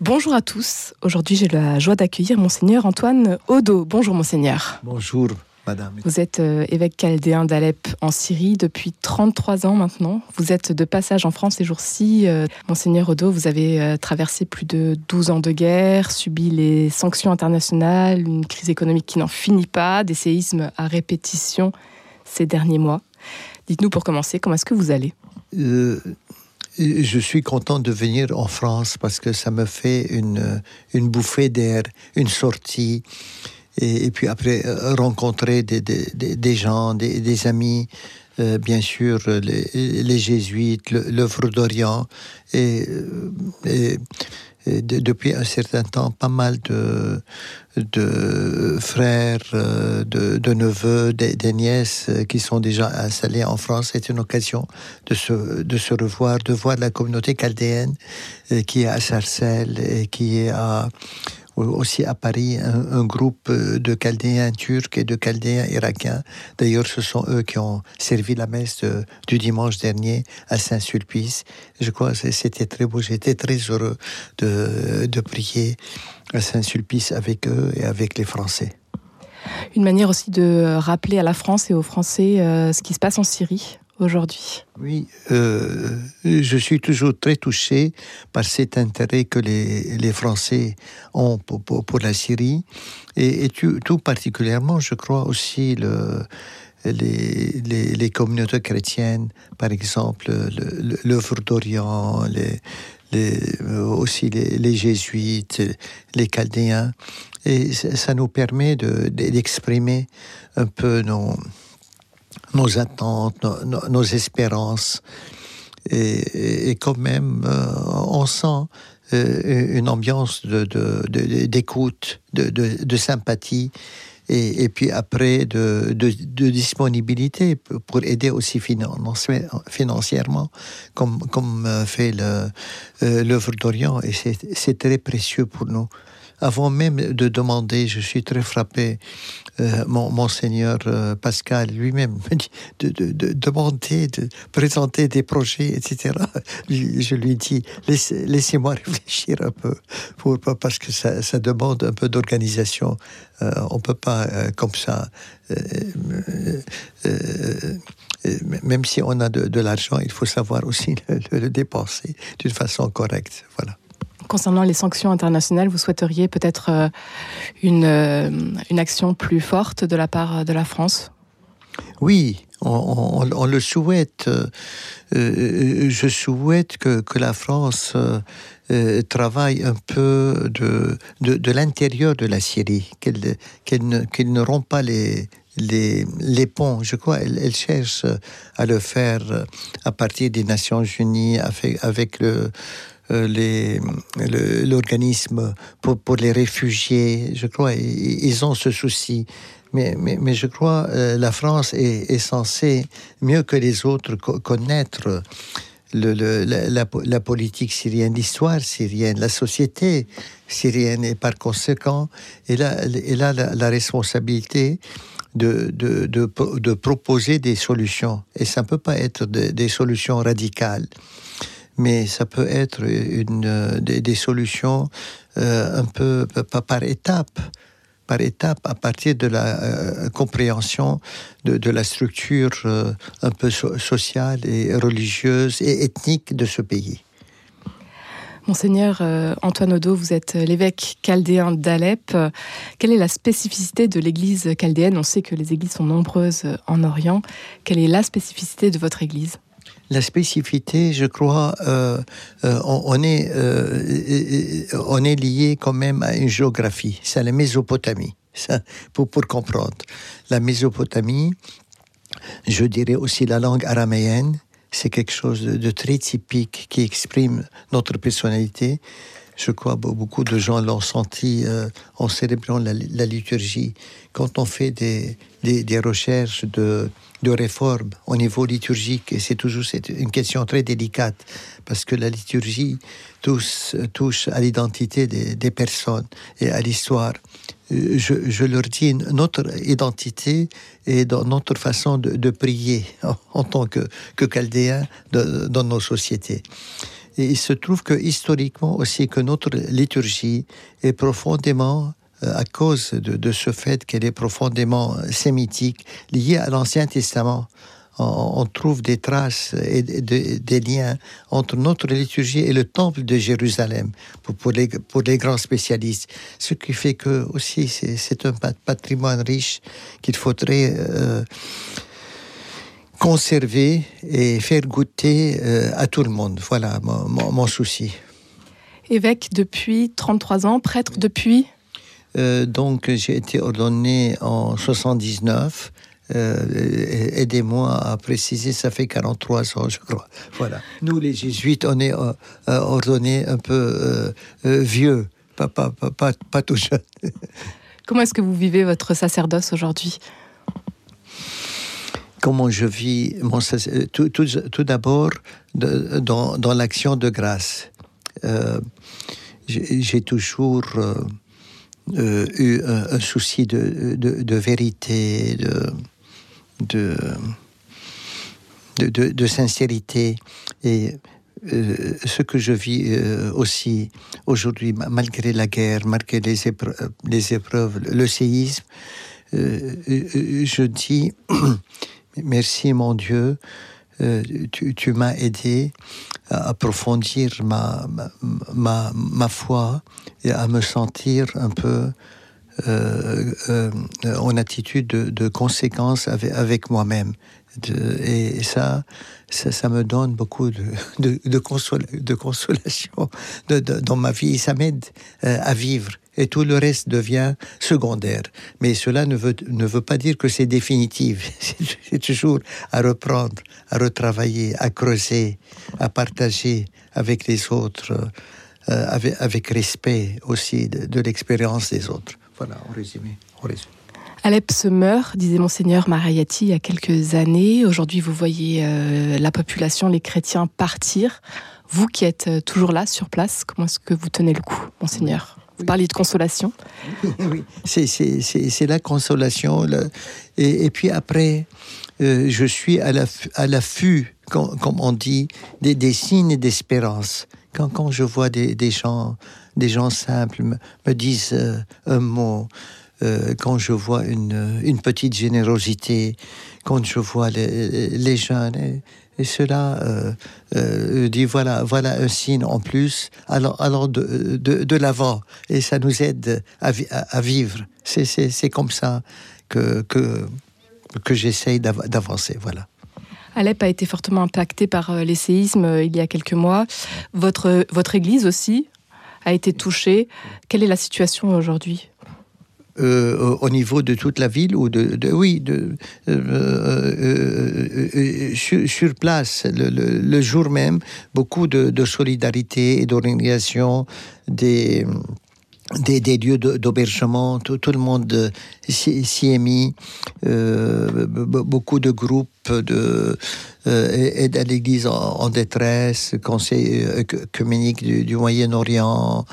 Bonjour à tous. Aujourd'hui, j'ai la joie d'accueillir Monseigneur Antoine Odo. Bonjour, Monseigneur. Bonjour, Madame. Vous êtes euh, évêque chaldéen d'Alep en Syrie depuis 33 ans maintenant. Vous êtes de passage en France ces jours-ci. Euh, Monseigneur Odo, vous avez euh, traversé plus de 12 ans de guerre, subi les sanctions internationales, une crise économique qui n'en finit pas, des séismes à répétition ces derniers mois. Dites-nous pour commencer, comment est-ce que vous allez? Je suis content de venir en France parce que ça me fait une, une bouffée d'air, une sortie. Et, puis après, euh, rencontrer des, des, des gens, des, des amis, euh, bien sûr, les, les jésuites, l'œuvre d'Orient. Et, euh, depuis un certain temps, pas mal de, frères, euh, de, neveux, des, nièces euh, qui sont déjà installés en France. C'est une occasion de se, de se revoir, de voir la communauté chaldéenne euh, qui est à Sarcelles et qui est à aussi à Paris un, groupe de Chaldéens turcs et de Chaldéens irakiens. D'ailleurs, ce sont eux qui ont servi la messe du dimanche dernier à Saint-Sulpice. Je crois que c'était très beau. J'étais très heureux de, de prier à Saint-Sulpice avec eux et avec les Français. Une manière aussi de rappeler à la France et aux Français euh, ce qui se passe en Syrie Oui, euh, je suis toujours très touché par cet intérêt que les, Français ont pour, la Syrie. Et, tout, particulièrement, je crois aussi le, les, communautés chrétiennes, par exemple l'œuvre d'Orient, les, aussi les, jésuites, les chaldéens, et ça nous permet d'exprimer un peu nos nos attentes, nos, espérances. Et, quand même, euh, on sent euh, une ambiance d'écoute, de, de, sympathie, et, puis après de, disponibilité pour aider aussi financièrement, comme, comme euh, fait l'œuvre d'Orient, et c'est très précieux pour nous avant même de demander, je suis très frappé, euh, mon, monseigneur euh, Pascal lui-même me dit de, demander, de présenter des projets, etc. Je lui dis, laissez-moi réfléchir un peu, pour, parce que ça, demande un peu d'organisation. Euh, on ne peut pas comme ça même si on a de, l'argent, il faut savoir aussi le dépenser d'une façon correcte. Voilà concernant les sanctions internationales, vous souhaiteriez peut-être euh, une, euh, une action plus forte de la part de la France? Oui, on, le souhaite. Euh, je souhaite que, que la France travaille un peu de, de, l'intérieur de la Syrie, qu'elle qu'elle ne, rompt pas les, les, les, ponts. Je crois qu'elle cherche à le faire à partir des Nations Unies, avec, le, l'organisme pour, pour, les réfugiés. Je crois ils ont ce souci. Mais, mais, je crois euh, la France est, censée, mieux que les autres, connaître le, la, politique syrienne, l'histoire syrienne, la société syrienne, et par conséquent, elle a, elle a la, responsabilité de, de, de, proposer des solutions. Et ça ne peut pas être des solutions radicales mais ça peut être une, euh, des, solutions euh, un peu par étapes par étape à partir de la euh, compréhension de, la structure un peu sociale et religieuse et ethnique de ce pays. Monseigneur Antoine Odo, vous êtes l'évêque chaldéen d'Alep. Quelle est la spécificité de l'église chaldéenne? On sait que les églises sont nombreuses en Orient. Quelle est la spécificité de votre église? La spécificité, je crois, euh, euh, on, est, euh, on est lié quand même à une géographie. C'est la Mésopotamie, pour, pour comprendre. La Mésopotamie, je dirais aussi la langue araméenne, c'est quelque chose de, très typique qui exprime notre personnalité. Je crois beaucoup de gens l'ont senti en célébrant la, liturgie. Quand on fait des, des, recherches de de réforme au niveau liturgique. Et c'est toujours une question très délicate parce que la liturgie touche, touche à l'identité des, personnes et à l'histoire. Euh, je, leur dis notre identité et dans notre façon de, prier en, tant que, que chaldéens dans nos sociétés. Et il se trouve que historiquement aussi que notre liturgie est profondément euh, à cause de, ce fait qu'elle est profondément sémitique, liée à l'Ancien Testament. On, trouve des traces et des liens entre notre liturgie et le temple de Jérusalem pour, les, pour les grands spécialistes. Ce qui fait que aussi c'est un patrimoine riche qu'il faudrait euh, conserver et faire goûter euh, à tout le monde. Voilà mon, mon souci. Évêque depuis 33 ans, prêtre depuis? Euh, donc j'ai été ordonné en 79. Euh, aidez-moi à préciser, ça fait 43 ans, je crois. Voilà. Nous, les jésuites, on est euh, ordonnés un peu vieux, pas, pas, pas, pas, tout jeune. Comment est-ce que vous vivez votre sacerdoce aujourd'hui? Comment je vis mon tout, tout, tout d'abord dans, dans l'action de grâce. j'ai toujours euh, eu un, souci de, de, vérité, de, de, de, sincérité. Et euh, ce que je vis euh, aussi aujourd'hui, malgré la guerre, malgré les, les épreuves le séisme, je dis merci mon Dieu, tu, tu m'as aidé à approfondir ma, ma, ma, foi et à me sentir un peu euh, euh, en attitude de, conséquence avec, moi-même. et ça, ça, me donne beaucoup de, de, de, de consolation dans ma vie. Et ça m'aide euh, à vivre et tout le reste devient secondaire. Mais cela ne veut, ne veut pas dire que c'est définitif. C'est toujours à reprendre, à retravailler, à creuser, à partager avec les autres, euh, avec, respect aussi de, l'expérience des autres. Voilà, en résumé. En résumé. Alep se meurt, disait monseigneur Marayati il y a quelques années. Aujourd'hui, vous voyez euh, la population, les chrétiens partir. Vous qui êtes euh, toujours là, sur place, comment est-ce que vous tenez le coup, monseigneur? Vous parliez de consolation. oui, c'est la consolation. Et, puis après, euh, je suis à l'affût, comme on dit, des, des signes d'espérance. Quand, quand je vois des, des, gens, des gens simples me, me disent euh, un mot, euh, quand je vois une, une, petite générosité, quand je vois les, les jeunes, et cela euh, euh, dit voilà, voilà un signe en plus, alors, alors de, de, l'avant, et ça nous aide à, à, vivre. C'est comme ça que, que, que j'essaye d'avancer. Voilà. Alep a été fortement impacté par euh, les séismes il y a quelques mois. Votre, votre église aussi a été touchée. Quelle est la situation aujourd'hui? Euh, au niveau de toute la ville ou de, oui de euh, euh, sur, place le, jour même beaucoup de, solidarité et d'organisation des des, lieux d'hébergement, tout, le monde s'y est mis, beaucoup de groupes de à l'Église en, détresse, Conseil communique du Moyen-Orient,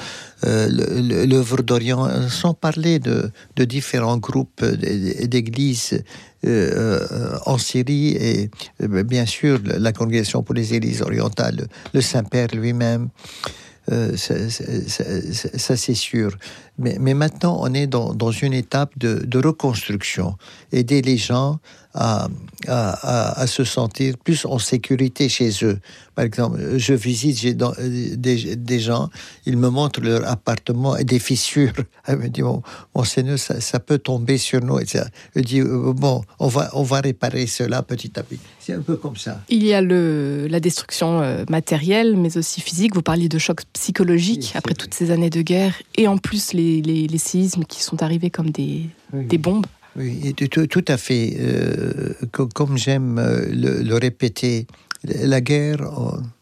euh, l'œuvre d'Orient, sans parler de, différents groupes d'églises euh, en Syrie et euh, bien sûr la Congrégation pour les Églises orientales, le Saint-Père lui-même. Ça, c'est sûr. Mais, maintenant, on est dans, une étape de, de, reconstruction. Aider les gens à, à, se sentir plus en sécurité chez eux. Par exemple, je visite des, des, gens, ils me montrent leur appartement et des fissures. Elle me dit, mon, Seigneur, ça, peut tomber sur nous. Je dis, euh, bon, on va, on va réparer cela petit à petit. C'est un peu comme ça. Il y a le, la destruction euh, matérielle, mais aussi physique. Vous parliez de choc psychologique après toutes ces années de guerre, et en plus les, les, séismes qui sont arrivés comme des, des bombes. Oui, tout, tout à fait. Euh, comme j'aime euh, le, répéter, la guerre,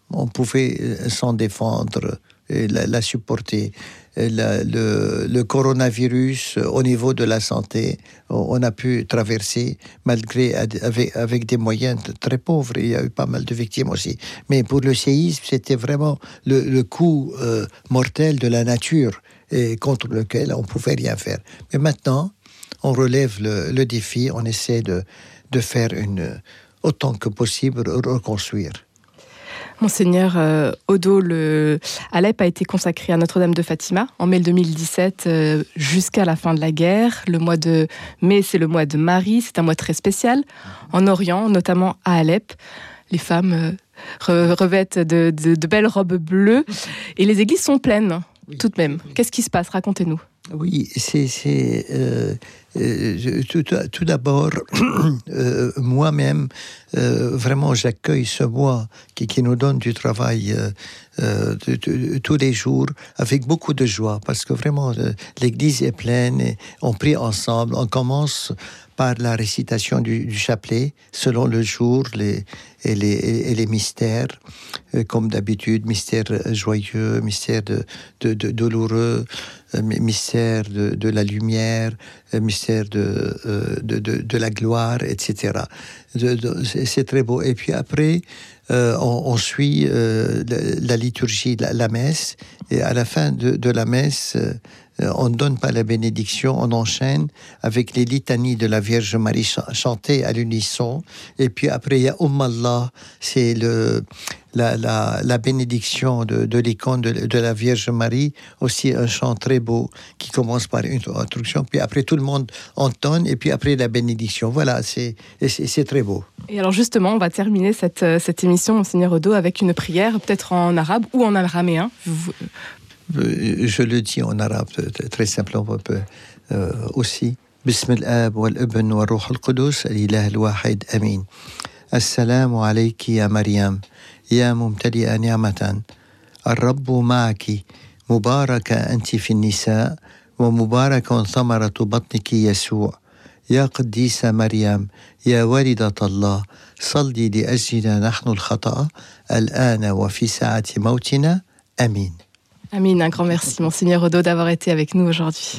on, pouvait euh, s'en défendre, et la, supporter. le, le, coronavirus, au niveau de la santé, on a pu traverser malgré avec, avec, des moyens très pauvres. Il y a eu pas mal de victimes aussi. Mais pour le séisme, c'était vraiment le, le coup mortel de la nature et contre lequel on pouvait rien faire. Mais maintenant, on relève le, défi, on essaie de, de, faire une, autant que possible reconstruire. Monseigneur euh, Odo, le Alep a été consacré à Notre-Dame de Fatima en mai 2017 euh, jusqu'à la fin de la guerre. Le mois de mai, c'est le mois de Marie, c'est un mois très spécial. En Orient, notamment à Alep, les femmes euh, revêtent de, belles robes bleues et les églises sont pleines tout de même. Qu'est-ce qui se passe? Racontez-nous. Oui, c'est euh, euh, tout, d'abord euh, moi-même vraiment j'accueille ce mois qui, nous donne du travail tous les jours avec beaucoup de joie parce que vraiment l'Église est pleine et on prie ensemble. On commence par la récitation du, chapelet selon le jour et, les, mystères, comme d'habitude, mystère joyeux, mystère de, douloureux, mystère de, la lumière, euh, mystère de, de, de, la gloire, etc. C'est très beau. Et puis après, on, suit la, liturgie, la, messe, et à la fin de, la messe, euh, on ne donne pas la bénédiction, on enchaîne avec les litanies de la Vierge Marie chantées à l'unisson. Et puis après, il y a Umm Allah, c'est le, la, la, bénédiction de, de l'icône de, la Vierge Marie, aussi un chant très beau qui commence par une introduction, puis après tout le monde entonne, et puis après la bénédiction. Voilà, c'est très beau. Et alors justement, on va terminer cette, cette émission, Monseigneur Odo, avec une prière, peut-être en arabe ou en araméen. Je le dis en arabe très simplement euh, aussi. بسم الآب والابن والروح القدس الإله الواحد أمين السلام عليك يا مريم يا ممتلئة نعمة الرب معك مباركة أنت في النساء ومبارك ثمرة بطنك يسوع يا قديسة مريم يا والدة الله صلي لأجلنا نحن الخطأ الآن وفي ساعة موتنا آمين Amine, un grand merci, Monseigneur Odo, d'avoir été avec nous aujourd'hui.